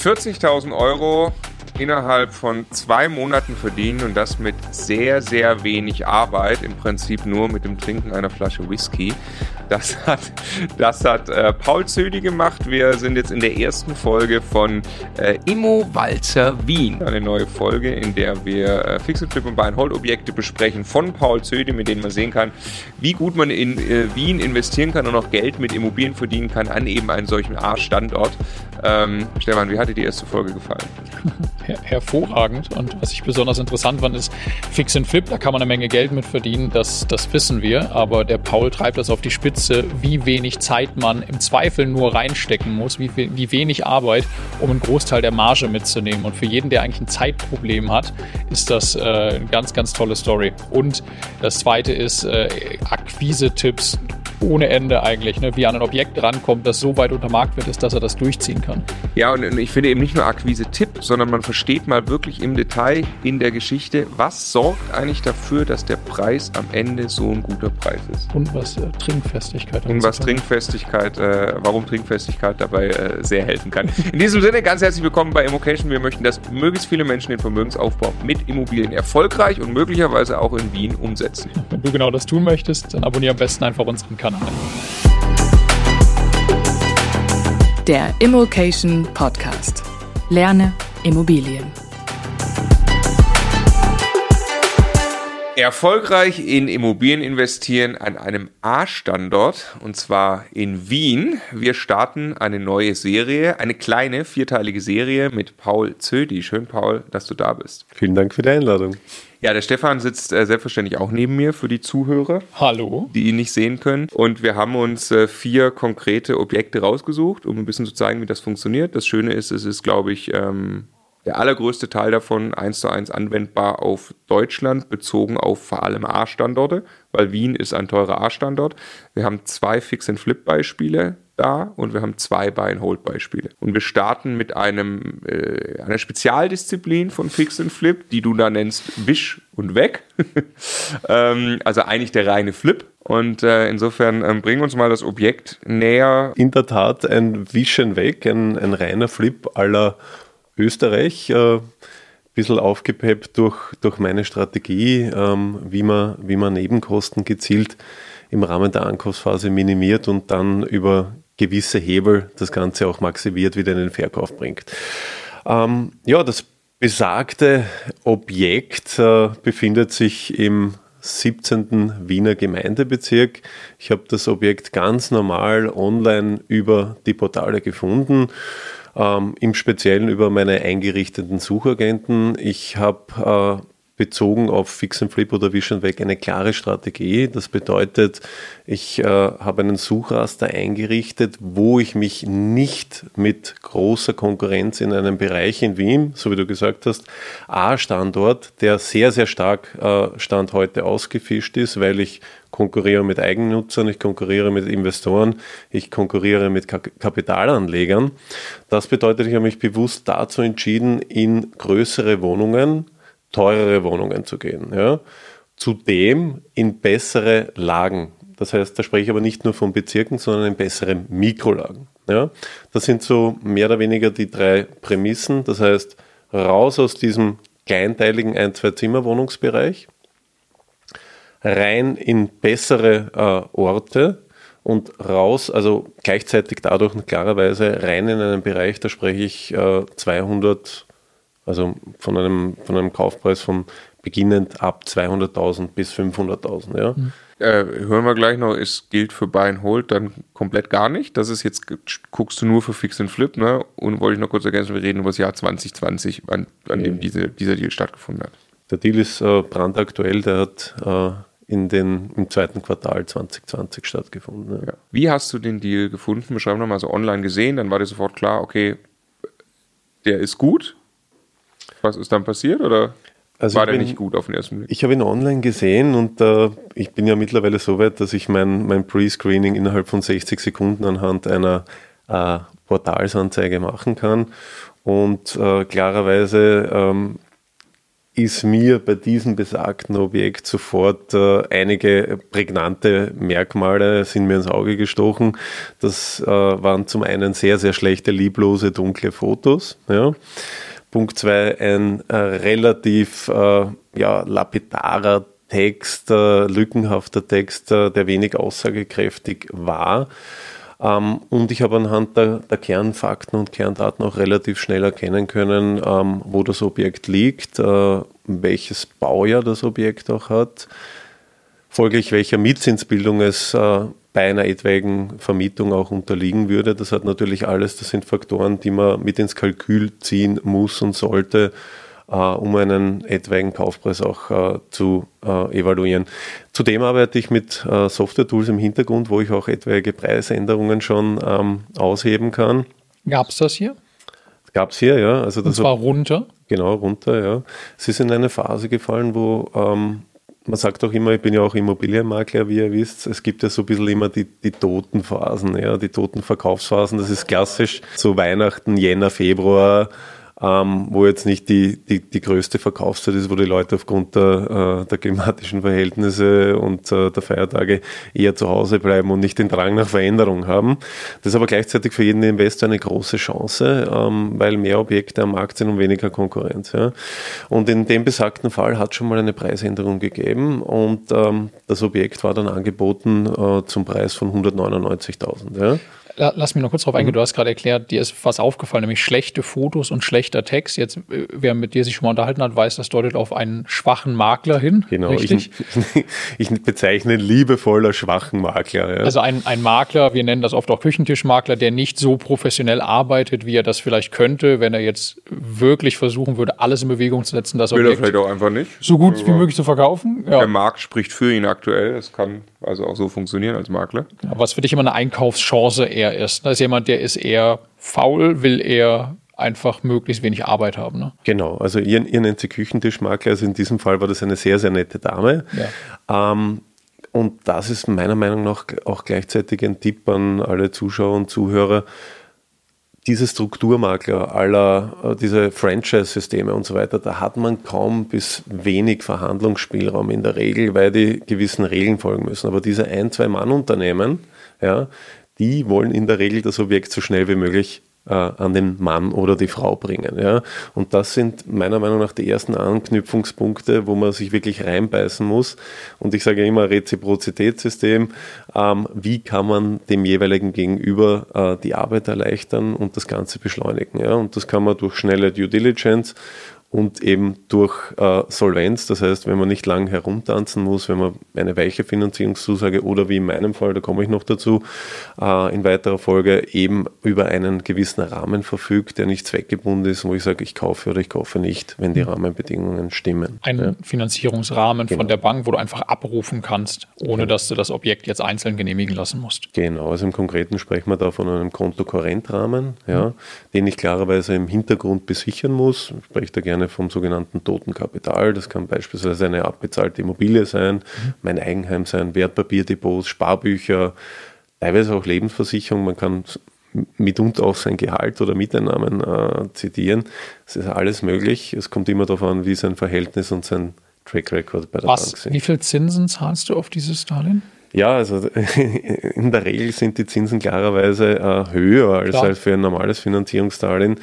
40.000 Euro innerhalb von zwei Monaten verdienen und das mit sehr, sehr wenig Arbeit, im Prinzip nur mit dem Trinken einer Flasche Whisky. Das hat, das hat äh, Paul Zödi gemacht. Wir sind jetzt in der ersten Folge von äh, Immo Walzer Wien. Eine neue Folge, in der wir äh, Fix Flip und Buy Hold Objekte besprechen von Paul Zödi, mit denen man sehen kann, wie gut man in äh, Wien investieren kann und auch Geld mit Immobilien verdienen kann an eben einen solchen A-Standort. Ähm, Stefan, wie hat dir die erste Folge gefallen? Her hervorragend. Und was ich besonders interessant fand, ist Fix and Flip, da kann man eine Menge Geld mit verdienen, das, das wissen wir. Aber der Paul treibt das auf die Spitze, wie wenig Zeit man im Zweifel nur reinstecken muss, wie, wie wenig Arbeit, um einen Großteil der Marge mitzunehmen. Und für jeden, der eigentlich ein Zeitproblem hat, ist das äh, eine ganz, ganz tolle Story. Und das zweite ist äh, Akquise-Tipps ohne Ende eigentlich, ne? wie an ein Objekt rankommt, das so weit unter Marktwert ist, dass er das durchziehen kann. Ja, und ich finde eben nicht nur Akquise-Tipp, sondern man versteht mal wirklich im Detail in der Geschichte, was sorgt eigentlich dafür, dass der Preis am Ende so ein guter Preis ist. Und was äh, Trinkfestigkeit. Und was Trinkfestigkeit, äh, warum Trinkfestigkeit dabei äh, sehr helfen kann. In diesem Sinne, ganz herzlich willkommen bei Immocation. Wir möchten, dass möglichst viele Menschen den Vermögensaufbau mit Immobilien erfolgreich und möglicherweise auch in Wien umsetzen. Wenn du genau das tun möchtest, dann abonniere am besten einfach unseren Kanal. Der Immokation Podcast. Lerne Immobilien. Erfolgreich in Immobilien investieren an einem A-Standort und zwar in Wien. Wir starten eine neue Serie, eine kleine vierteilige Serie mit Paul Zödi. Schön, Paul, dass du da bist. Vielen Dank für die Einladung. Ja, der Stefan sitzt äh, selbstverständlich auch neben mir für die Zuhörer. Hallo. Die ihn nicht sehen können. Und wir haben uns äh, vier konkrete Objekte rausgesucht, um ein bisschen zu zeigen, wie das funktioniert. Das Schöne ist, es ist, glaube ich, ähm, der allergrößte Teil davon eins zu eins anwendbar auf Deutschland, bezogen auf vor allem A-Standorte, weil Wien ist ein teurer A-Standort. Wir haben zwei Fix-and-Flip-Beispiele da und wir haben zwei Buy-and-Hold-Beispiele. Und wir starten mit einem, äh, einer Spezialdisziplin von Fix-and-Flip, die du da nennst Wisch und Weg. ähm, also eigentlich der reine Flip. Und äh, insofern ähm, bringen uns mal das Objekt näher. In der Tat ein Wischen weg, ein, ein reiner Flip aller Österreich. Äh, bisschen aufgepeppt durch, durch meine Strategie, ähm, wie, man, wie man Nebenkosten gezielt im Rahmen der Ankaufsphase minimiert und dann über gewisse Hebel das Ganze auch maximiert wieder in den Verkauf bringt. Ähm, ja, das besagte Objekt äh, befindet sich im 17. Wiener Gemeindebezirk. Ich habe das Objekt ganz normal online über die Portale gefunden ähm, im Speziellen über meine eingerichteten Suchagenten. Ich habe äh, bezogen auf Fix and Flip oder Vision Weg eine klare Strategie. Das bedeutet, ich äh, habe einen Suchraster eingerichtet, wo ich mich nicht mit großer Konkurrenz in einem Bereich in Wien, so wie du gesagt hast, A-Standort, der sehr, sehr stark äh, Stand heute ausgefischt ist, weil ich konkurriere mit Eigennutzern, ich konkurriere mit Investoren, ich konkurriere mit Kapitalanlegern. Das bedeutet, ich habe mich bewusst dazu entschieden, in größere Wohnungen, teurere Wohnungen zu gehen. Ja. Zudem in bessere Lagen. Das heißt, da spreche ich aber nicht nur von Bezirken, sondern in bessere Mikrolagen. Ja. Das sind so mehr oder weniger die drei Prämissen. Das heißt, raus aus diesem kleinteiligen Ein-, Zwei-Zimmer-Wohnungsbereich, rein in bessere äh, Orte und raus, also gleichzeitig dadurch klarerweise rein in einen Bereich, da spreche ich äh, 200 also von einem, von einem Kaufpreis von beginnend ab 200.000 bis 500.000. Ja. Mhm. Äh, hören wir gleich noch, es gilt für Buy and Hold dann komplett gar nicht. Das ist jetzt, guckst du nur für Fix and Flip, ne? Und wollte ich noch kurz ergänzen, wir reden über das Jahr 2020, an, an dem diese, dieser Deal stattgefunden hat. Der Deal ist äh, brandaktuell, der hat äh, in den, im zweiten Quartal 2020 stattgefunden. Ja. Ja. Wie hast du den Deal gefunden? Beschreib nochmal so online gesehen, dann war dir sofort klar, okay, der ist gut, was ist dann passiert oder also war der bin, nicht gut auf den ersten Blick? Ich habe ihn online gesehen und äh, ich bin ja mittlerweile so weit, dass ich mein, mein Pre-Screening innerhalb von 60 Sekunden anhand einer äh, Portalsanzeige machen kann. Und äh, klarerweise ähm, ist mir bei diesem besagten Objekt sofort äh, einige prägnante Merkmale sind mir ins Auge gestochen. Das äh, waren zum einen sehr, sehr schlechte, lieblose, dunkle Fotos. Ja. Punkt zwei, ein äh, relativ äh, ja, lapidarer Text, äh, lückenhafter Text, äh, der wenig aussagekräftig war. Ähm, und ich habe anhand der, der, Kernfakten und Kerndaten auch relativ schnell erkennen können, ähm, wo das Objekt liegt, äh, welches Baujahr das Objekt auch hat, folglich welcher Mietzinsbildung es äh, bei einer etwaigen Vermietung auch unterliegen würde. Das hat natürlich alles, das sind Faktoren, die man mit ins Kalkül ziehen muss und sollte, äh, um einen etwaigen Kaufpreis auch äh, zu äh, evaluieren. Zudem arbeite ich mit Software-Tools im Hintergrund, wo ich auch etwaige Preisänderungen schon ähm, ausheben kann. Gab es das hier? Gab es hier, ja. Also das Und zwar runter? Genau, runter, ja. Es ist in eine Phase gefallen, wo ähm, man sagt auch immer, ich bin ja auch Immobilienmakler, wie ihr wisst. Es gibt ja so ein bisschen immer die, die toten Phasen, ja, die toten Verkaufsphasen. Das ist klassisch so Weihnachten, Jänner, Februar ähm, wo jetzt nicht die, die, die größte Verkaufszeit ist, wo die Leute aufgrund der, äh, der klimatischen Verhältnisse und äh, der Feiertage eher zu Hause bleiben und nicht den Drang nach Veränderung haben. Das ist aber gleichzeitig für jeden Investor eine große Chance, ähm, weil mehr Objekte am Markt sind und weniger Konkurrenz. Ja. Und in dem besagten Fall hat schon mal eine Preisänderung gegeben und ähm, das Objekt war dann angeboten äh, zum Preis von 199.000. Ja. Lass mich noch kurz darauf eingehen. Mhm. Du hast gerade erklärt, dir ist was aufgefallen, nämlich schlechte Fotos und schlechter Text. Jetzt, äh, wer mit dir sich schon mal unterhalten hat, weiß, das deutet auf einen schwachen Makler hin. Genau, richtig? Ich, ich bezeichne liebevoller schwachen Makler. Ja. Also ein, ein Makler, wir nennen das oft auch Küchentischmakler, der nicht so professionell arbeitet, wie er das vielleicht könnte, wenn er jetzt wirklich versuchen würde, alles in Bewegung zu setzen. Das Will Objekt er vielleicht auch einfach nicht. So gut wie möglich zu verkaufen. Ja. Der Markt spricht für ihn aktuell. Es kann also auch so funktionieren als Makler. Ja, was für dich immer eine Einkaufschance eher ist. Da ist jemand, der ist eher faul, will eher einfach möglichst wenig Arbeit haben. Ne? Genau, also ihr, ihr nennt sie Küchentischmakler, also in diesem Fall war das eine sehr, sehr nette Dame. Ja. Ähm, und das ist meiner Meinung nach auch gleichzeitig ein Tipp an alle Zuschauer und Zuhörer diese Strukturmakler aller, äh, diese Franchise-Systeme und so weiter, da hat man kaum bis wenig Verhandlungsspielraum in der Regel, weil die gewissen Regeln folgen müssen. Aber diese ein-, zwei-Mann-Unternehmen, ja, die wollen in der Regel das Objekt so schnell wie möglich äh, an den Mann oder die Frau bringen. Ja? Und das sind meiner Meinung nach die ersten Anknüpfungspunkte, wo man sich wirklich reinbeißen muss. Und ich sage immer Reziprozitätssystem. Ähm, wie kann man dem jeweiligen Gegenüber äh, die Arbeit erleichtern und das Ganze beschleunigen? Ja? Und das kann man durch schnelle Due Diligence und eben durch äh, Solvenz, das heißt, wenn man nicht lang herumtanzen muss, wenn man eine weiche Finanzierungszusage oder wie in meinem Fall, da komme ich noch dazu, äh, in weiterer Folge eben über einen gewissen Rahmen verfügt, der nicht zweckgebunden ist, wo ich sage, ich kaufe oder ich kaufe nicht, wenn die Rahmenbedingungen stimmen. Ein ja. Finanzierungsrahmen genau. von der Bank, wo du einfach abrufen kannst, ohne ja. dass du das Objekt jetzt einzeln genehmigen lassen musst. Genau, also im Konkreten sprechen wir da von einem Kontokorrentrahmen, ja, mhm. den ich klarerweise im Hintergrund besichern muss. Ich spreche da gerne gerne vom sogenannten toten Kapital. Das kann beispielsweise eine abbezahlte Immobilie sein, mhm. mein Eigenheim sein, Wertpapierdepots, Sparbücher, teilweise auch Lebensversicherung. Man kann mitunter auch sein Gehalt oder Miteinnahmen äh, zitieren. Es ist alles möglich. Es kommt immer darauf an, wie sein Verhältnis und sein Track Record bei der Was, Bank sind. Wie viel Zinsen zahlst du auf dieses Darlehen? Ja, also in der Regel sind die Zinsen klarerweise äh, höher als, als für ein normales Finanzierungsdarlehen.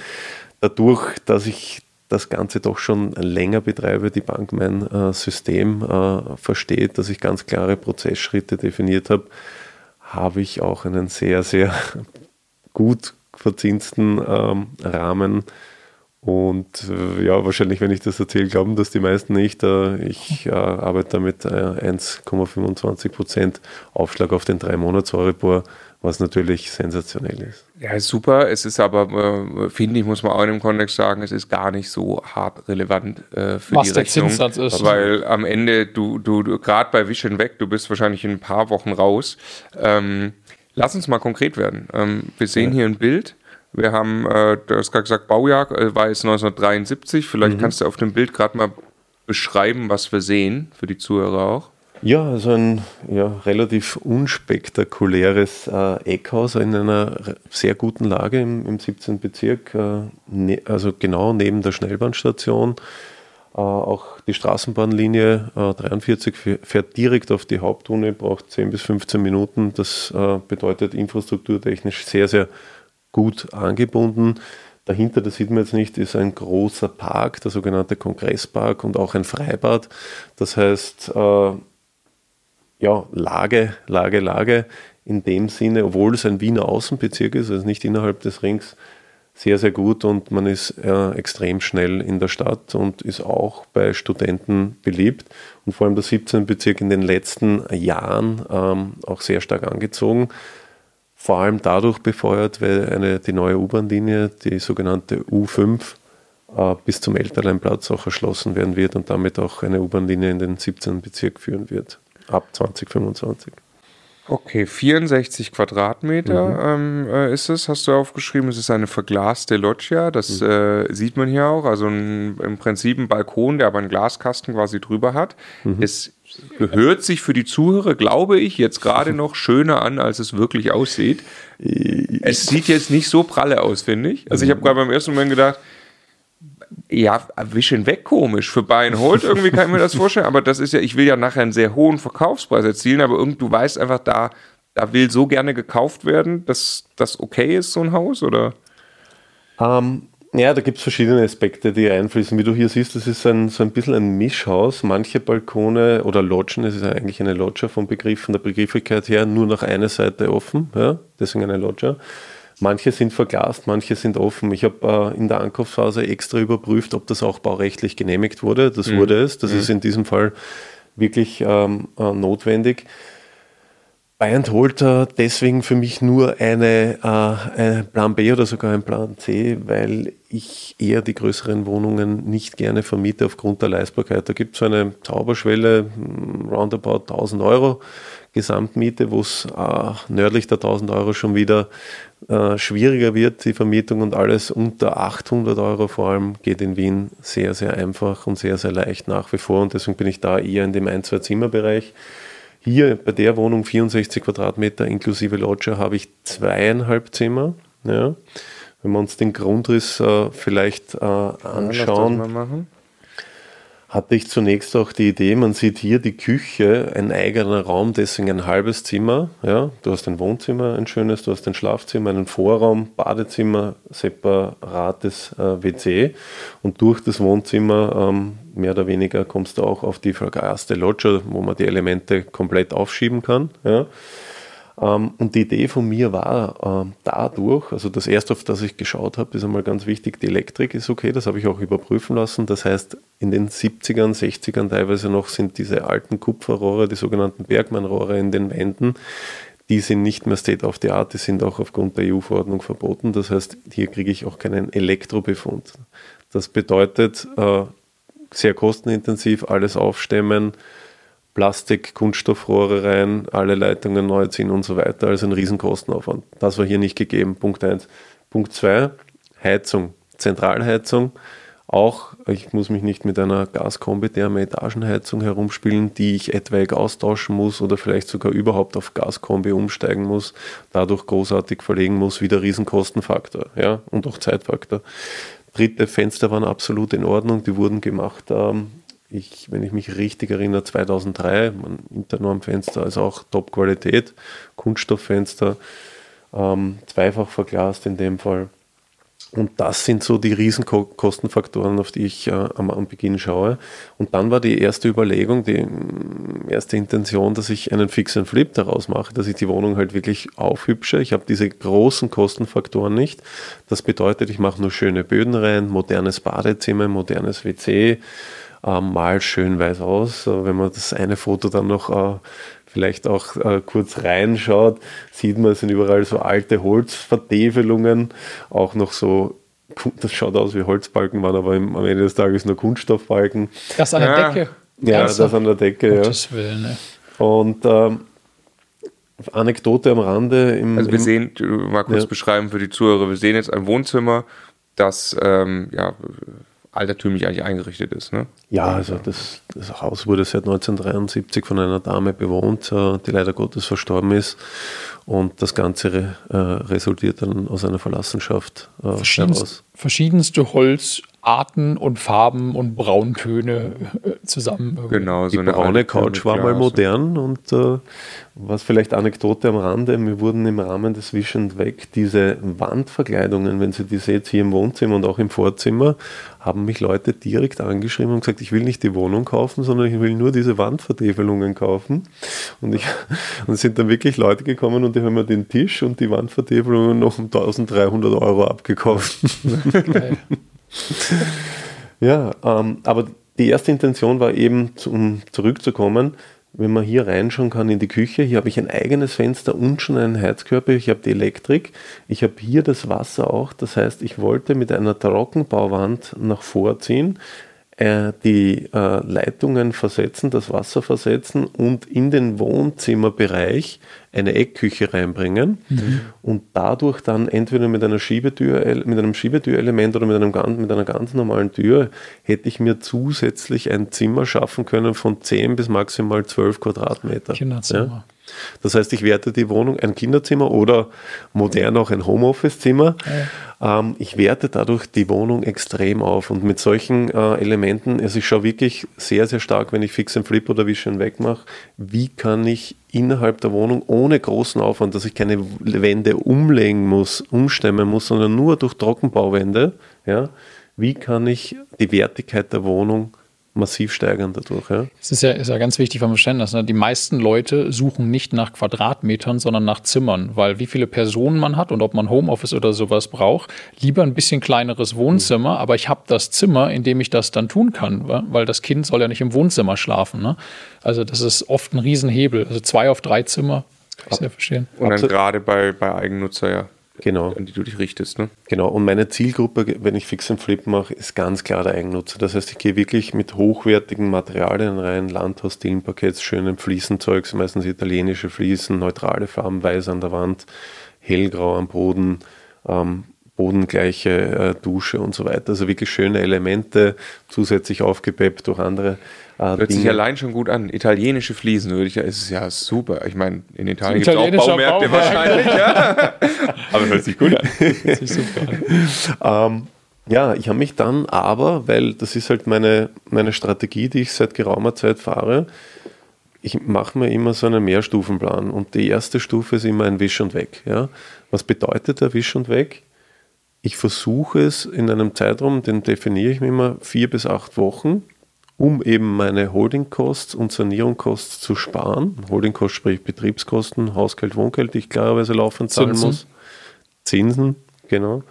Dadurch, dass ich das Ganze doch schon länger betreibe, die Bank mein äh, System äh, versteht, dass ich ganz klare Prozessschritte definiert habe, habe ich auch einen sehr, sehr gut verzinsten ähm, Rahmen. Und äh, ja, wahrscheinlich, wenn ich das erzähle, glauben das die meisten nicht. Äh, ich äh, arbeite damit 1,25% Aufschlag auf den 3-Monats-Euribor was natürlich sensationell ist. Ja, super. Es ist aber, äh, finde ich, muss man auch in dem Kontext sagen, es ist gar nicht so hart relevant äh, für was die Rechnung. Der Zinssatz ist. Weil am Ende, du, du, du gerade bei Vision weg, du bist wahrscheinlich in ein paar Wochen raus. Ähm, lass uns mal konkret werden. Ähm, wir sehen ja. hier ein Bild. Wir haben, äh, du hast gerade gesagt, Baujahr äh, war jetzt 1973. Vielleicht mhm. kannst du auf dem Bild gerade mal beschreiben, was wir sehen, für die Zuhörer auch. Ja, also ein ja, relativ unspektakuläres äh, Eckhaus in einer sehr guten Lage im, im 17. Bezirk, äh, ne, also genau neben der Schnellbahnstation. Äh, auch die Straßenbahnlinie äh, 43 fährt direkt auf die Hauptuni, braucht 10 bis 15 Minuten. Das äh, bedeutet infrastrukturtechnisch sehr, sehr gut angebunden. Dahinter, das sieht man jetzt nicht, ist ein großer Park, der sogenannte Kongresspark und auch ein Freibad. Das heißt, äh, ja, Lage, Lage, Lage in dem Sinne, obwohl es ein Wiener Außenbezirk ist, also nicht innerhalb des Rings, sehr, sehr gut und man ist äh, extrem schnell in der Stadt und ist auch bei Studenten beliebt. Und vor allem der 17. Bezirk in den letzten Jahren ähm, auch sehr stark angezogen. Vor allem dadurch befeuert, weil eine, die neue U-Bahn-Linie, die sogenannte U5, äh, bis zum Elterleinplatz auch erschlossen werden wird und damit auch eine U-Bahn-Linie in den 17. Bezirk führen wird, ab 2025. Okay, 64 Quadratmeter mhm. ähm, äh, ist es, hast du aufgeschrieben. Es ist eine verglaste Loggia, das mhm. äh, sieht man hier auch. Also ein, im Prinzip ein Balkon, der aber einen Glaskasten quasi drüber hat. Mhm. Es hört sich für die Zuhörer, glaube ich, jetzt gerade noch schöner an, als es wirklich aussieht. Es sieht jetzt nicht so pralle aus, finde ich. Also ich habe gerade beim ersten Moment gedacht, ja, ein bisschen weg komisch. Für Buy and Hold irgendwie kann ich mir das vorstellen, aber das ist ja, ich will ja nachher einen sehr hohen Verkaufspreis erzielen, aber irgend, du weißt einfach, da, da will so gerne gekauft werden, dass das okay ist, so ein Haus, oder? Ähm, ja, da gibt es verschiedene Aspekte, die einfließen. Wie du hier siehst, das ist ein, so ein bisschen ein Mischhaus. Manche Balkone oder Lodgen, es ist ja eigentlich eine Loggia vom Begriff, von der Begrifflichkeit her, nur nach einer Seite offen, ja, deswegen eine Loggia. Manche sind verglast, manche sind offen. Ich habe äh, in der Ankaufsphase extra überprüft, ob das auch baurechtlich genehmigt wurde. Das mhm. wurde es. Das mhm. ist in diesem Fall wirklich ähm, äh, notwendig. Buy and Holter deswegen für mich nur eine, äh, ein Plan B oder sogar ein Plan C, weil ich eher die größeren Wohnungen nicht gerne vermiete aufgrund der Leistbarkeit. Da gibt es so eine Zauberschwelle, hm, roundabout 1000 Euro Gesamtmiete, wo es äh, nördlich der 1000 Euro schon wieder äh, schwieriger wird, die Vermietung und alles unter 800 Euro vor allem geht in Wien sehr, sehr einfach und sehr, sehr leicht nach wie vor und deswegen bin ich da eher in dem Ein-Zwei-Zimmer-Bereich. Hier bei der Wohnung 64 Quadratmeter inklusive Lodger habe ich zweieinhalb Zimmer. Ja. Wenn wir uns den Grundriss äh, vielleicht äh, anschauen. Ja, hatte ich zunächst auch die Idee, man sieht hier die Küche, ein eigener Raum, deswegen ein halbes Zimmer. Ja, du hast ein Wohnzimmer, ein schönes, du hast ein Schlafzimmer, einen Vorraum, Badezimmer, separates äh, WC und durch das Wohnzimmer ähm, mehr oder weniger kommst du auch auf die vergaste Loggia, wo man die Elemente komplett aufschieben kann. Ja. Ähm, und die Idee von mir war ähm, dadurch, also das erste, auf das ich geschaut habe, ist einmal ganz wichtig, die Elektrik ist okay, das habe ich auch überprüfen lassen. Das heißt, in den 70ern, 60ern teilweise noch sind diese alten Kupferrohre, die sogenannten Bergmann-Rohre in den Wänden, die sind nicht mehr State of the Art, die sind auch aufgrund der EU-Verordnung verboten. Das heißt, hier kriege ich auch keinen Elektrobefund. Das bedeutet, äh, sehr kostenintensiv, alles aufstemmen, Plastik, Kunststoffrohre rein, alle Leitungen neu ziehen und so weiter. Also ein Riesenkostenaufwand. Das war hier nicht gegeben. Punkt 1. Punkt 2, Heizung, Zentralheizung. Auch, ich muss mich nicht mit einer Gaskombi-Therme Etagenheizung herumspielen, die ich etwaig austauschen muss oder vielleicht sogar überhaupt auf Gaskombi umsteigen muss, dadurch großartig verlegen muss, wieder Riesenkostenfaktor ja, und auch Zeitfaktor. Dritte Fenster waren absolut in Ordnung, die wurden gemacht ähm, ich, wenn ich mich richtig erinnere, 2003, ein Internormfenster, also auch Top-Qualität, Kunststofffenster, ähm, zweifach verglast in dem Fall. Und das sind so die Riesenkostenfaktoren, auf die ich äh, am, am, Beginn schaue. Und dann war die erste Überlegung, die mm, erste Intention, dass ich einen Fix and Flip daraus mache, dass ich die Wohnung halt wirklich aufhübsche. Ich habe diese großen Kostenfaktoren nicht. Das bedeutet, ich mache nur schöne Böden rein, modernes Badezimmer, modernes WC, mal schön weiß aus. Wenn man das eine Foto dann noch äh, vielleicht auch äh, kurz reinschaut, sieht man, es sind überall so alte Holzvertäfelungen, auch noch so das schaut aus wie Holzbalken, waren aber am Ende des Tages nur Kunststoffbalken. Das an der ja. Decke. Ja, das an der Decke, Gottes ja. Willen, ne? Und ähm, Anekdote am Rande. Im, also wir sehen, mal kurz ja. beschreiben für die Zuhörer, wir sehen jetzt ein Wohnzimmer, das ähm, ja, altertümlich eigentlich eingerichtet ist. Ne? Ja, also das, das, Haus wurde seit 1973 von einer Dame bewohnt, äh, die leider Gottes verstorben ist. Und das Ganze äh, resultiert dann aus einer Verlassenschaft äh, Verschiedenst, heraus. Verschiedenste Holzarten Arten und Farben und Brauntöne äh, zusammen. Genau, so Die braune Couch war mal modern und äh, was vielleicht Anekdote am Rande, mir wurden im Rahmen des Vision weg diese Wandverkleidungen, wenn Sie die seht hier im Wohnzimmer und auch im Vorzimmer, haben mich Leute direkt angeschrieben und gesagt, ich will nicht die Wohnung kaufen, sondern ich will nur diese Wandvertäfelungen kaufen. Und, ich, und es sind dann wirklich Leute gekommen und die haben mir den Tisch und die Wandvertäfelungen noch um 1300 Euro abgekauft. Ja, ähm, aber die erste Intention war eben, um zurückzukommen, wenn man hier reinschauen kann in die Küche, hier habe ich ein eigenes Fenster und schon einen Heizkörper, ich habe die Elektrik, ich habe hier das Wasser auch, das heißt, ich wollte mit einer Trockenbauwand nach vorziehen, äh, die äh, Leitungen versetzen, das Wasser versetzen und in den Wohnzimmerbereich eine Eckküche reinbringen mhm. und dadurch dann entweder mit einer Schiebetür, mit einem Schiebetürelement oder mit, einem, mit einer ganz normalen Tür hätte ich mir zusätzlich ein Zimmer schaffen können von 10 bis maximal 12 Quadratmeter. Kinderzimmer. Ja? Das heißt, ich werte die Wohnung ein Kinderzimmer oder modern auch ein Homeoffice-Zimmer. Ja. Ähm, ich werte dadurch die Wohnung extrem auf und mit solchen äh, Elementen, also ich schaue wirklich sehr, sehr stark, wenn ich Fix and Flip oder Vision wegmache, wie kann ich innerhalb der Wohnung ohne großen Aufwand, dass ich keine Wände umlegen muss, umstemmen muss, sondern nur durch Trockenbauwände, ja, wie kann ich die Wertigkeit der Wohnung massiv steigern dadurch. Ja. Es ist ja, ist ja ganz wichtig vom Verständnis. Ne? Die meisten Leute suchen nicht nach Quadratmetern, sondern nach Zimmern, weil wie viele Personen man hat und ob man Homeoffice oder sowas braucht, lieber ein bisschen kleineres Wohnzimmer, mhm. aber ich habe das Zimmer, in dem ich das dann tun kann, weil das Kind soll ja nicht im Wohnzimmer schlafen. Ne? Also das ist oft ein Riesenhebel. Also zwei auf drei Zimmer, das kann ich sehr verstehen. Und dann gerade bei, bei Eigennutzer, ja genau. an die du dich richtest. Ne? Genau, und meine Zielgruppe, wenn ich Fix and Flip mache, ist ganz klar der Eigennutzer. Das heißt, ich gehe wirklich mit hochwertigen Materialien rein, Landhaus, Dillenparketts, schönem Fliesenzeug, meistens italienische Fliesen, neutrale Farben, weiß an der Wand, hellgrau am Boden, ähm, bodengleiche äh, Dusche und so weiter. Also wirklich schöne Elemente, zusätzlich aufgepeppt durch andere äh, Hört Dinge. sich allein schon gut an. Italienische Fliesen, würde ich ja, ist ja super. Ich meine, in Italien gibt es auch Baumärkte Bauwerk. wahrscheinlich, ja. Aber hört sich gut an. Hört sich super an. ähm, ja, ich habe mich dann aber, weil das ist halt meine, meine Strategie, die ich seit geraumer Zeit fahre, ich mache mir immer so einen Mehrstufenplan und die erste Stufe ist immer ein Wisch und Weg. Ja? Was bedeutet der Wisch und Weg? Ich versuche es in einem Zeitraum, den definiere ich mir immer, vier bis acht Wochen, um eben meine Holdingkosts und Sanierungskosten zu sparen. Holdingkost sprich Betriebskosten, Hausgeld, Wohngeld, die ich klarerweise laufend zahlen Zinsen. muss. Zinsen, genau.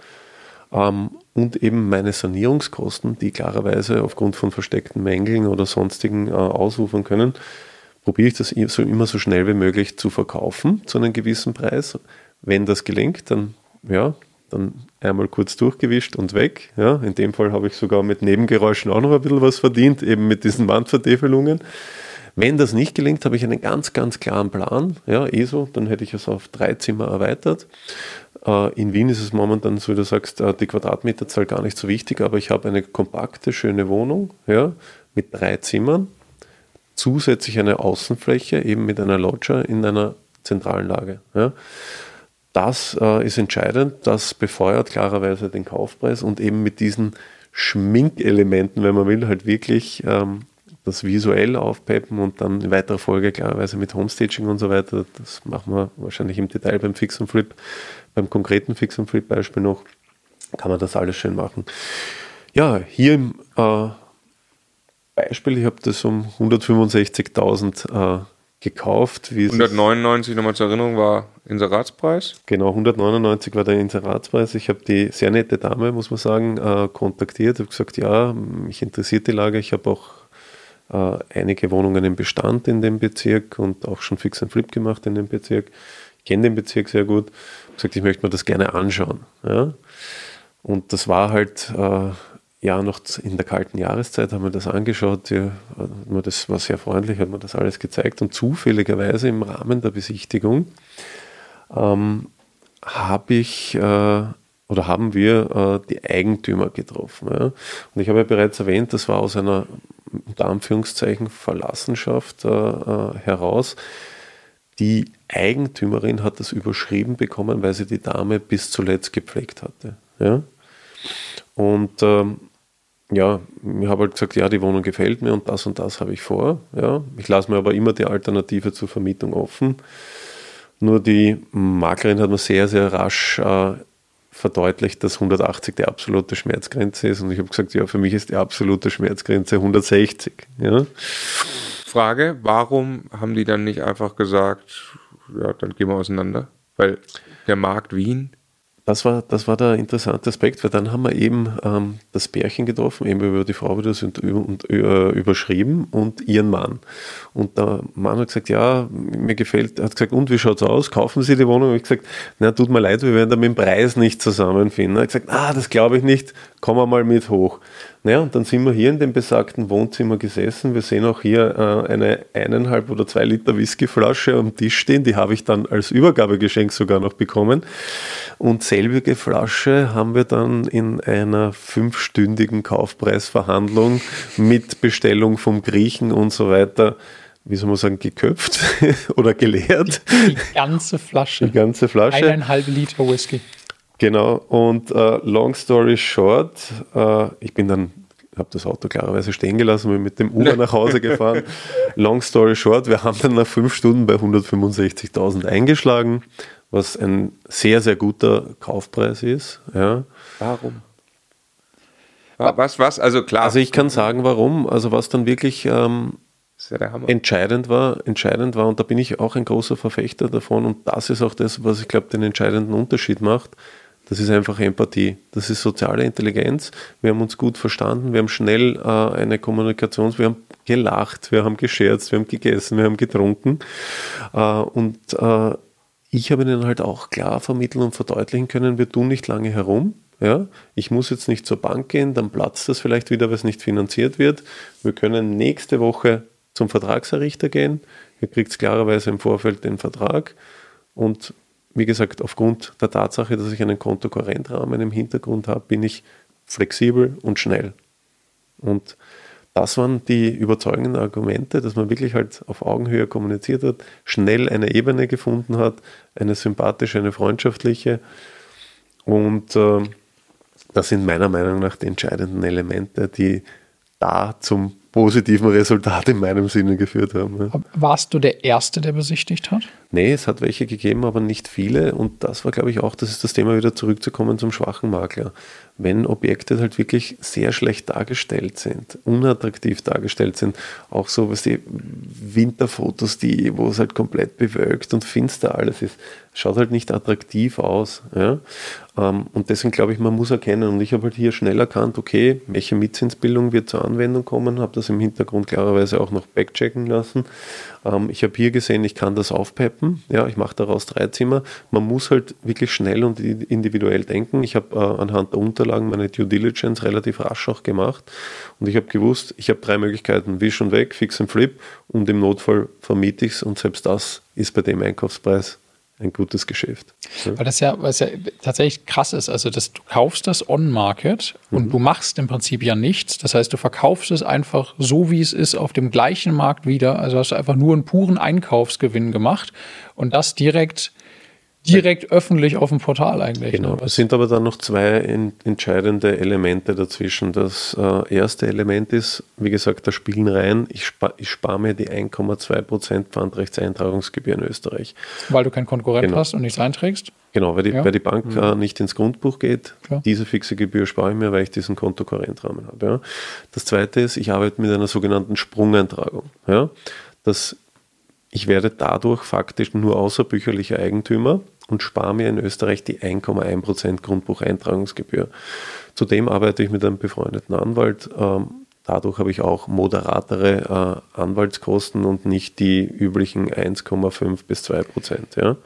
Ähm, und eben meine Sanierungskosten, die klarerweise aufgrund von versteckten Mängeln oder sonstigen äh, ausufern können, probiere ich das so, immer so schnell wie möglich zu verkaufen zu einem gewissen Preis. Wenn das gelingt, dann ja, dann einmal kurz durchgewischt und weg. Ja, in dem Fall habe ich sogar mit Nebengeräuschen auch noch ein bisschen was verdient, eben mit diesen Wandvertäfelungen. Wenn das nicht gelingt, habe ich einen ganz, ganz klaren Plan. Ja, ESO, dann hätte ich es auf drei Zimmer erweitert. Äh, in Wien ist es momentan so, wie du sagst, äh, die Quadratmeterzahl gar nicht so wichtig, aber ich habe eine kompakte, schöne Wohnung ja, mit drei Zimmern, zusätzlich eine Außenfläche, eben mit einer Loggia in einer zentralen Lage. Ja das äh, ist entscheidend, das befeuert klarerweise den Kaufpreis und eben mit diesen Schminkelementen, wenn man will, halt wirklich ähm, das visuell aufpeppen und dann in weiterer Folge klarerweise mit Homestaging und so weiter. Das machen wir wahrscheinlich im Detail beim Fix und Flip, beim konkreten Fix und Flip Beispiel noch, kann man das alles schön machen. Ja, hier im äh, Beispiel, ich habe das um 165.000 äh, gekauft. 199 nochmal zur Erinnerung war Inseratspreis? Genau, 199 war der Inseratspreis. Ich habe die sehr nette Dame, muss man sagen, äh, kontaktiert. Habe gesagt, ja, mich interessiert die Lage. Ich habe auch äh, einige Wohnungen im Bestand in dem Bezirk und auch schon Fix and Flip gemacht in dem Bezirk. Ich kenne den Bezirk sehr gut. Ich habe gesagt, ich möchte mir das gerne anschauen. Ja? Und das war halt äh, ja, noch in der kalten Jahreszeit haben wir das angeschaut. Ja, das war sehr freundlich, hat mir das alles gezeigt. Und zufälligerweise im Rahmen der Besichtigung ähm, habe ich äh, oder haben wir äh, die Eigentümer getroffen. Ja. Und ich habe ja bereits erwähnt, das war aus einer unter Anführungszeichen Verlassenschaft äh, äh heraus. Die Eigentümerin hat das überschrieben bekommen, weil sie die Dame bis zuletzt gepflegt hatte. Ja? Und ähm, ja, ich habe halt gesagt, ja, die Wohnung gefällt mir und das und das habe ich vor. Ja. Ich lasse mir aber immer die Alternative zur Vermietung offen. Nur die Maklerin hat mir sehr, sehr rasch äh, verdeutlicht, dass 180 die absolute Schmerzgrenze ist. Und ich habe gesagt, ja, für mich ist die absolute Schmerzgrenze 160. Ja. Frage, warum haben die dann nicht einfach gesagt, ja, dann gehen wir auseinander? Weil der Markt Wien das war, das war der interessante Aspekt, weil dann haben wir eben ähm, das Pärchen getroffen, eben über die Frau wieder und, und äh, überschrieben und ihren Mann. Und der Mann hat gesagt, ja, mir gefällt, hat gesagt, und wie schaut es aus? Kaufen Sie die Wohnung? Und ich gesagt, na, tut mir leid, wir werden da mit dem Preis nicht zusammenfinden. Er hat gesagt, ah, das glaube ich nicht, kommen wir mal mit hoch. Naja, und dann sind wir hier in dem besagten Wohnzimmer gesessen. Wir sehen auch hier äh, eine eineinhalb oder zwei Liter Whiskyflasche am Tisch stehen. Die habe ich dann als Übergabegeschenk sogar noch bekommen. Und selbige Flasche haben wir dann in einer fünfstündigen Kaufpreisverhandlung mit Bestellung vom Griechen und so weiter wie soll man sagen, geköpft oder geleert. Die, die, ganze Flasche. Die ganze Flasche. Eineinhalb Liter Whisky. Genau, und uh, long story short, uh, ich bin dann, habe das Auto klarerweise stehen gelassen, bin mit dem Uber nach Hause gefahren. long story short, wir haben dann nach fünf Stunden bei 165.000 eingeschlagen, was ein sehr, sehr guter Kaufpreis ist. Ja. Warum? Was, was? Also klar. Also ich kann sagen, warum. Also was dann wirklich ähm, ja entscheidend war, entscheidend war, und da bin ich auch ein großer Verfechter davon, und das ist auch das, was ich glaube, den entscheidenden Unterschied macht. Das ist einfach Empathie. Das ist soziale Intelligenz. Wir haben uns gut verstanden. Wir haben schnell äh, eine Kommunikation. Wir haben gelacht, wir haben gescherzt, wir haben gegessen, wir haben getrunken. Äh, und äh, ich habe ihnen halt auch klar vermitteln und verdeutlichen können, wir tun nicht lange herum. Ja, ich muss jetzt nicht zur Bank gehen, dann platzt das vielleicht wieder, weil es nicht finanziert wird. Wir können nächste Woche zum Vertragserrichter gehen. Ihr kriegt klarerweise im Vorfeld den Vertrag und wie gesagt, aufgrund der Tatsache, dass ich einen Kontokorrentrahmen im Hintergrund habe, bin ich flexibel und schnell. Und das waren die überzeugenden Argumente, dass man wirklich halt auf Augenhöhe kommuniziert hat, schnell eine Ebene gefunden hat, eine sympathische, eine freundschaftliche. Und äh, das sind meiner Meinung nach die entscheidenden Elemente, die da zum positiven Resultat in meinem Sinne geführt haben. Ja. Warst du der Erste, der besichtigt hat? Nee, es hat welche gegeben, aber nicht viele. Und das war, glaube ich, auch, das ist das Thema, wieder zurückzukommen zum schwachen Makler. Wenn Objekte halt wirklich sehr schlecht dargestellt sind, unattraktiv dargestellt sind, auch so was die Winterfotos, die, wo es halt komplett bewölkt und finster alles ist, schaut halt nicht attraktiv aus. Ja? Ähm, und deswegen glaube ich, man muss erkennen. Und ich habe halt hier schnell erkannt, okay, welche Mitzinsbildung wird zur Anwendung kommen, habe das im Hintergrund klarerweise auch noch backchecken lassen. Ähm, ich habe hier gesehen, ich kann das aufpeppen. Ja, ich mache daraus drei Zimmer. Man muss halt wirklich schnell und individuell denken. Ich habe äh, anhand der Unterlagen meine Due Diligence relativ rasch auch gemacht. Und ich habe gewusst, ich habe drei Möglichkeiten, Wisch und Weg, Fix und Flip und im Notfall vermiete ich es und selbst das ist bei dem Einkaufspreis ein gutes Geschäft. Weil das ja, es ja tatsächlich krass ist. Also das, du kaufst das on-market mhm. und du machst im Prinzip ja nichts. Das heißt, du verkaufst es einfach so, wie es ist, auf dem gleichen Markt wieder. Also hast du einfach nur einen puren Einkaufsgewinn gemacht und das direkt direkt öffentlich auf dem Portal eigentlich. Genau, es sind aber dann noch zwei entscheidende Elemente dazwischen. Das äh, erste Element ist, wie gesagt, da spielen rein, ich, spar, ich spare mir die 1,2% Pfandrechtseintragungsgebühr in Österreich. Weil du keinen Konkurrent genau. hast und nichts einträgst? Genau, weil die, ja. weil die Bank mhm. äh, nicht ins Grundbuch geht. Klar. Diese fixe Gebühr spare ich mir, weil ich diesen Kontokorrentrahmen habe. Ja. Das zweite ist, ich arbeite mit einer sogenannten Sprungeintragung. Ja. Das ich werde dadurch faktisch nur außerbücherlicher Eigentümer und spare mir in Österreich die 1,1% Grundbucheintragungsgebühr. Zudem arbeite ich mit einem befreundeten Anwalt. Ähm, dadurch habe ich auch moderatere äh, Anwaltskosten und nicht die üblichen 1,5 bis 2 Prozent. Ja.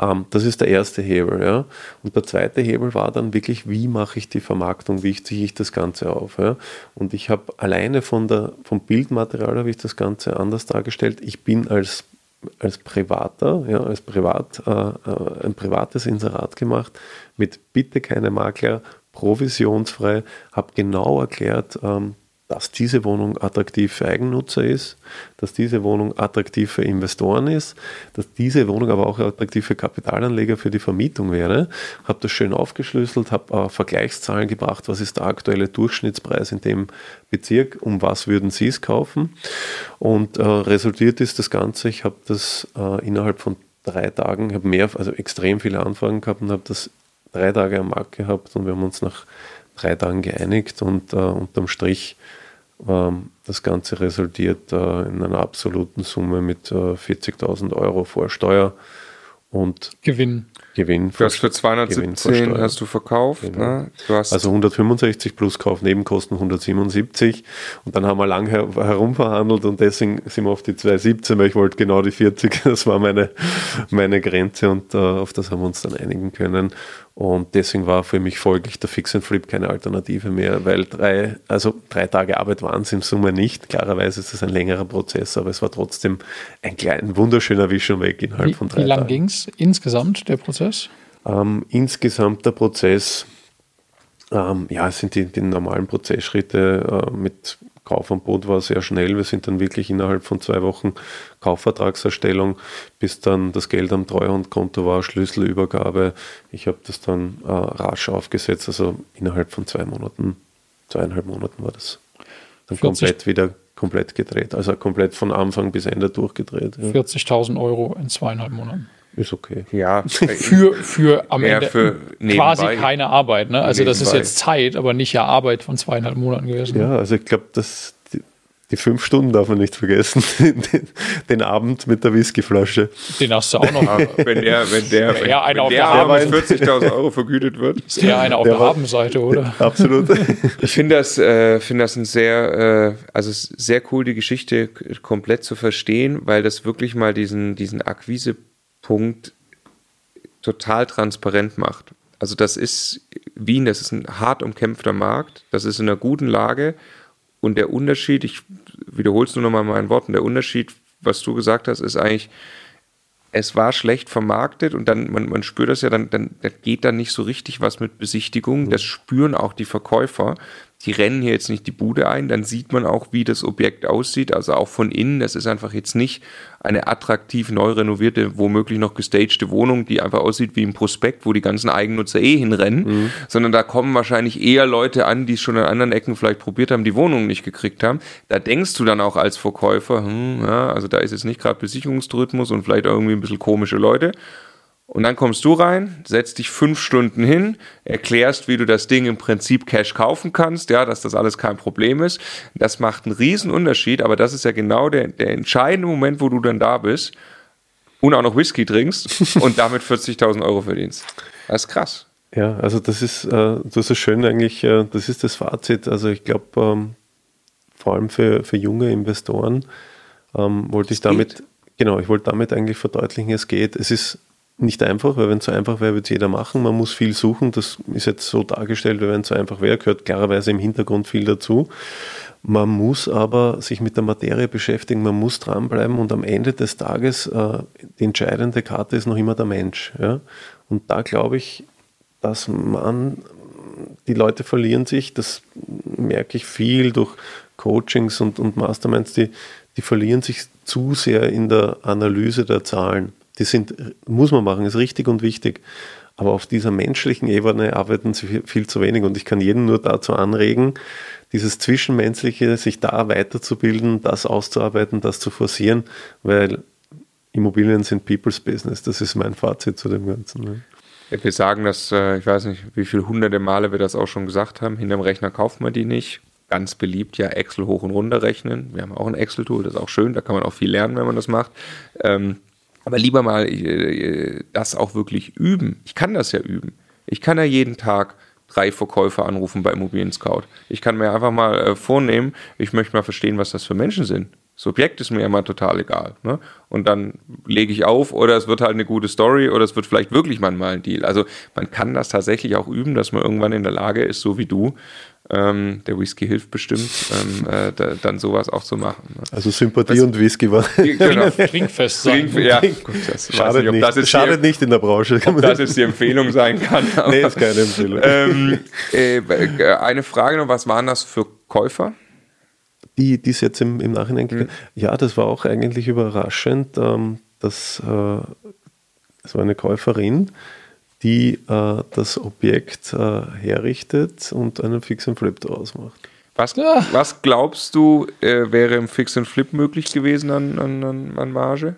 Ähm, das ist der erste Hebel. Ja. Und der zweite Hebel war dann wirklich, wie mache ich die Vermarktung, wie ziehe ich das Ganze auf. Ja. Und ich habe alleine von der, vom Bildmaterial habe ich das Ganze anders dargestellt. Ich bin als als Privater, ja, als Privat, äh, äh, ein privates Inserat gemacht mit bitte keine Makler, provisionsfrei, habe genau erklärt, ähm, dass diese Wohnung attraktiv für Eigennutzer ist, dass diese Wohnung attraktiv für Investoren ist, dass diese Wohnung aber auch attraktiv für Kapitalanleger für die Vermietung wäre. Habe das schön aufgeschlüsselt, habe äh, Vergleichszahlen gebracht, was ist der aktuelle Durchschnittspreis in dem Bezirk, um was würden Sie es kaufen. Und äh, resultiert ist das Ganze, ich habe das äh, innerhalb von drei Tagen, habe mehr, also extrem viele Anfragen gehabt und habe das drei Tage am Markt gehabt und wir haben uns nach drei Tagen geeinigt und äh, unterm Strich das Ganze resultiert äh, in einer absoluten Summe mit 40.000 äh, Euro vor Steuer und Gewinn. Gewinn. Du hast für 210 hast du verkauft. Genau. Ne? Du also 165 plus Kaufnebenkosten 177. Und dann haben wir lang her herumverhandelt und deswegen sind wir auf die 217, weil ich wollte genau die 40. Das war meine, meine Grenze und uh, auf das haben wir uns dann einigen können. Und deswegen war für mich folglich der Fix and Flip keine Alternative mehr, weil drei, also drei Tage Arbeit waren es in Summe nicht. Klarerweise ist es ein längerer Prozess, aber es war trotzdem ein kleiner, wunderschöner Vision weg innerhalb wie, von drei Wie lang ging es insgesamt, der Prozess? Ähm, insgesamt der Prozess, ähm, ja, es sind die, die normalen Prozessschritte äh, mit Kaufangebot war sehr schnell. Wir sind dann wirklich innerhalb von zwei Wochen Kaufvertragserstellung, bis dann das Geld am Treuhandkonto war, Schlüsselübergabe. Ich habe das dann äh, rasch aufgesetzt, also innerhalb von zwei Monaten, zweieinhalb Monaten war das dann komplett wieder komplett gedreht, also komplett von Anfang bis Ende durchgedreht. Ja. 40.000 Euro in zweieinhalb Monaten. Ist okay. Ja. für, für am Ende für quasi keine Arbeit. Ne? Also nebenbei. das ist jetzt Zeit, aber nicht ja Arbeit von zweieinhalb Monaten gewesen. Ja, also ich glaube, dass die, die, fünf Stunden darf man nicht vergessen. Den, den, Abend mit der Whiskyflasche. Den hast du auch noch. wenn der, wenn der, wenn, wenn wenn der Abend 40.000 Euro vergütet wird. Ist eher einer auf der, der Habenseite, oder? Absolut. ich finde das, äh, finde das ein sehr, äh, also sehr cool, die Geschichte komplett zu verstehen, weil das wirklich mal diesen, diesen Akquise Punkt total transparent macht. Also das ist Wien, das ist ein hart umkämpfter Markt, das ist in einer guten Lage und der Unterschied, ich wiederhole es nur nochmal meinen Worten, der Unterschied, was du gesagt hast, ist eigentlich, es war schlecht vermarktet und dann, man, man spürt das ja, dann, dann, dann geht da nicht so richtig was mit Besichtigung. Das spüren auch die Verkäufer die rennen hier jetzt nicht die Bude ein, dann sieht man auch, wie das Objekt aussieht, also auch von innen. Das ist einfach jetzt nicht eine attraktiv neu renovierte, womöglich noch gestagte Wohnung, die einfach aussieht wie ein Prospekt, wo die ganzen Eigennutzer eh hinrennen, mhm. sondern da kommen wahrscheinlich eher Leute an, die es schon an anderen Ecken vielleicht probiert haben, die Wohnungen nicht gekriegt haben. Da denkst du dann auch als Verkäufer, hm, ja, also da ist jetzt nicht gerade Besicherungstourismus und vielleicht irgendwie ein bisschen komische Leute. Und dann kommst du rein, setzt dich fünf Stunden hin, erklärst, wie du das Ding im Prinzip Cash kaufen kannst, ja, dass das alles kein Problem ist. Das macht einen riesen Unterschied, aber das ist ja genau der, der entscheidende Moment, wo du dann da bist und auch noch Whisky trinkst und damit 40.000 Euro verdienst. Das ist krass. Ja, also das ist, äh, das ist schön eigentlich, äh, das ist das Fazit. Also ich glaube, ähm, vor allem für, für junge Investoren ähm, wollte ich damit, genau, ich wollte damit eigentlich verdeutlichen, es geht. Es ist nicht einfach, weil wenn es so einfach wäre, würde es jeder machen. Man muss viel suchen. Das ist jetzt so dargestellt, wenn es so einfach wäre, gehört klarerweise im Hintergrund viel dazu. Man muss aber sich mit der Materie beschäftigen, man muss dranbleiben und am Ende des Tages äh, die entscheidende Karte ist noch immer der Mensch. Ja? Und da glaube ich, dass man, die Leute verlieren sich, das merke ich viel durch Coachings und, und Masterminds, die, die verlieren sich zu sehr in der Analyse der Zahlen die sind, muss man machen, ist richtig und wichtig. Aber auf dieser menschlichen Ebene arbeiten sie viel, zu wenig und ich kann jeden nur dazu anregen, dieses Zwischenmenschliche, sich da weiterzubilden, das auszuarbeiten, das zu forcieren, weil Immobilien sind People's Business. Das ist mein Fazit zu dem Ganzen. Ne? Wir sagen das, äh, ich weiß nicht, wie viele hunderte Male wir das auch schon gesagt haben, hinterm Rechner kauft man die nicht. Ganz beliebt ja Excel hoch und runter rechnen. Wir haben auch ein Excel-Tool, das ist auch schön, da kann man auch viel lernen, wenn man das macht. Ähm, aber lieber mal äh, das auch wirklich üben. Ich kann das ja üben. Ich kann ja jeden Tag drei Verkäufer anrufen bei Immobilien Scout. Ich kann mir einfach mal äh, vornehmen, ich möchte mal verstehen, was das für Menschen sind. Das Objekt ist mir immer total egal. Ne? Und dann lege ich auf oder es wird halt eine gute Story oder es wird vielleicht wirklich mal ein Deal. Also man kann das tatsächlich auch üben, dass man irgendwann in der Lage ist, so wie du, ähm, der Whisky hilft bestimmt, ähm, äh, da, dann sowas auch zu machen. Ne? Also Sympathie das, und Whisky war. Genau. Trinkfest sein. Trink, ja, gut, das schadet, nicht, nicht. schadet die, nicht in der Branche. Ob das jetzt die Empfehlung sein kann. Aber, nee, ist keine Empfehlung. Ähm, äh, eine Frage noch, was waren das für Käufer? die, die ist jetzt im, im Nachhinein mhm. Ja, das war auch eigentlich überraschend, ähm, dass äh, das war eine Käuferin, die äh, das Objekt äh, herrichtet und einen Fix and Flip daraus macht. Was, ja. was glaubst du, äh, wäre im Fix and Flip möglich gewesen an, an, an Marge?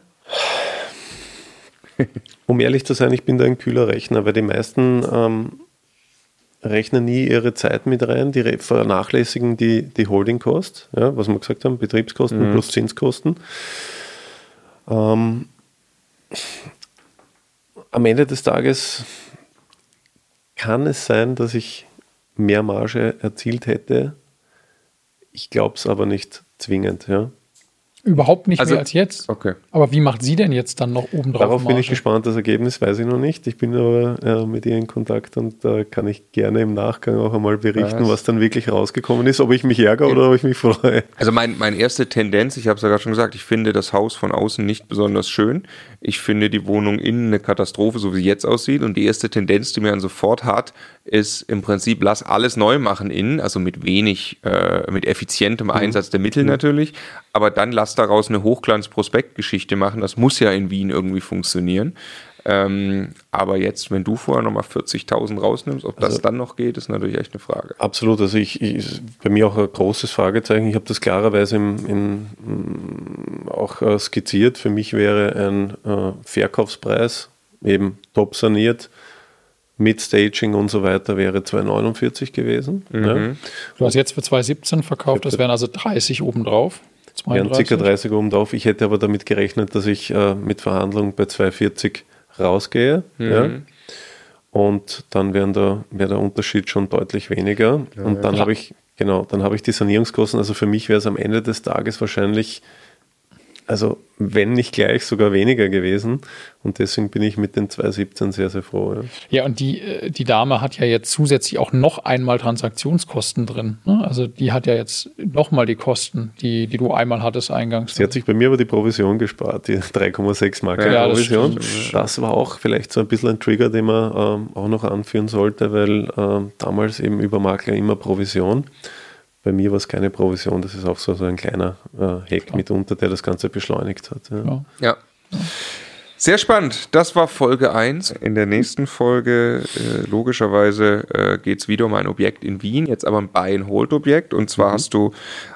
um ehrlich zu sein, ich bin da ein kühler Rechner, weil die meisten ähm, rechnen nie ihre Zeit mit rein, die vernachlässigen die, die Holding-Cost, ja, was wir gesagt haben, Betriebskosten mhm. plus Zinskosten. Ähm, am Ende des Tages kann es sein, dass ich mehr Marge erzielt hätte. Ich glaube es aber nicht zwingend. Ja. Überhaupt nicht also, mehr als jetzt. Okay. Aber wie macht sie denn jetzt dann noch oben drauf? Darauf bin ich gespannt. Das Ergebnis weiß ich noch nicht. Ich bin aber äh, mit ihr in Kontakt und da äh, kann ich gerne im Nachgang auch einmal berichten, was, was dann wirklich rausgekommen ist, ob ich mich ärgere oder ob ich mich freue. Also mein, meine erste Tendenz, ich habe es ja gerade schon gesagt, ich finde das Haus von außen nicht besonders schön. Ich finde die Wohnung innen eine Katastrophe, so wie sie jetzt aussieht. Und die erste Tendenz, die mir dann sofort hat, ist im Prinzip, lass alles neu machen innen, also mit wenig, äh, mit effizientem mhm. Einsatz der Mittel mhm. natürlich, aber dann lass daraus eine Hochglanz-Prospektgeschichte machen. Das muss ja in Wien irgendwie funktionieren. Ähm, aber jetzt, wenn du vorher nochmal 40.000 rausnimmst, ob also, das dann noch geht, ist natürlich echt eine Frage. Absolut. Also ich, ich bei mir auch ein großes Fragezeichen. Ich habe das klarerweise im, im, auch äh, skizziert. Für mich wäre ein äh, Verkaufspreis eben top saniert mit Staging und so weiter wäre 2,49 gewesen. Mhm. Ja. Du hast jetzt für 2,17 verkauft, das wären also 30 obendrauf. 32. Wären ca. 30 obendrauf. Ich hätte aber damit gerechnet, dass ich äh, mit Verhandlungen bei 2,40 rausgehe. Mhm. Ja. Und dann wären da, wäre der Unterschied schon deutlich weniger. Ja, und dann ja. habe ich, genau, dann habe ich die Sanierungskosten. Also für mich wäre es am Ende des Tages wahrscheinlich also wenn nicht gleich sogar weniger gewesen. Und deswegen bin ich mit den 2,17 sehr, sehr froh. Ja. ja, und die, äh, die Dame hat ja jetzt zusätzlich auch noch einmal Transaktionskosten drin. Ne? Also die hat ja jetzt nochmal die Kosten, die, die du einmal hattest eingangs. Sie hat sich bei mir aber die Provision gespart, die 3,6 Mark ja, Provision. Das, das, war auch vielleicht so ein bisschen ein Trigger, den man ähm, auch noch anführen sollte, weil ähm, damals eben über Makler immer Provision. Bei mir war es keine Provision, das ist auch so, so ein kleiner äh, Hack Klar. mitunter, der das Ganze beschleunigt hat. Ja. ja. Sehr spannend. Das war Folge 1. In der nächsten Folge, äh, logischerweise, äh, geht es wieder um ein Objekt in Wien, jetzt aber ein Buy-and-Hold-Objekt. Und zwar mhm. hast du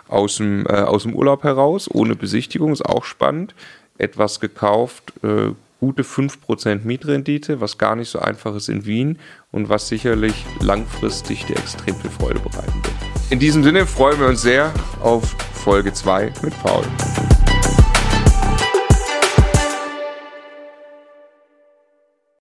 aus dem, äh, aus dem Urlaub heraus, ohne Besichtigung, ist auch spannend, etwas gekauft, äh, gute 5% Mietrendite, was gar nicht so einfach ist in Wien und was sicherlich langfristig dir extrem viel Freude bereiten wird. In diesem Sinne freuen wir uns sehr auf Folge 2 mit Paul.